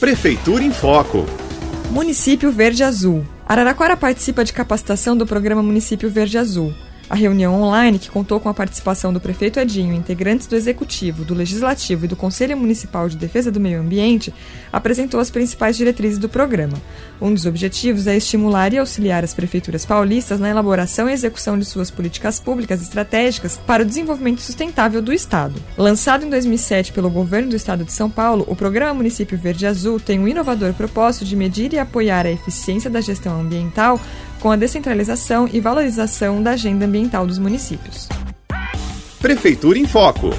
Prefeitura em Foco. Município Verde Azul. Araraquara participa de capacitação do programa Município Verde Azul. A reunião online, que contou com a participação do prefeito Edinho, integrantes do Executivo, do Legislativo e do Conselho Municipal de Defesa do Meio Ambiente, apresentou as principais diretrizes do programa. Um dos objetivos é estimular e auxiliar as prefeituras paulistas na elaboração e execução de suas políticas públicas estratégicas para o desenvolvimento sustentável do Estado. Lançado em 2007 pelo governo do Estado de São Paulo, o programa Município Verde Azul tem um inovador propósito de medir e apoiar a eficiência da gestão ambiental com a descentralização e valorização da agenda ambiental dos municípios. Prefeitura em Foco.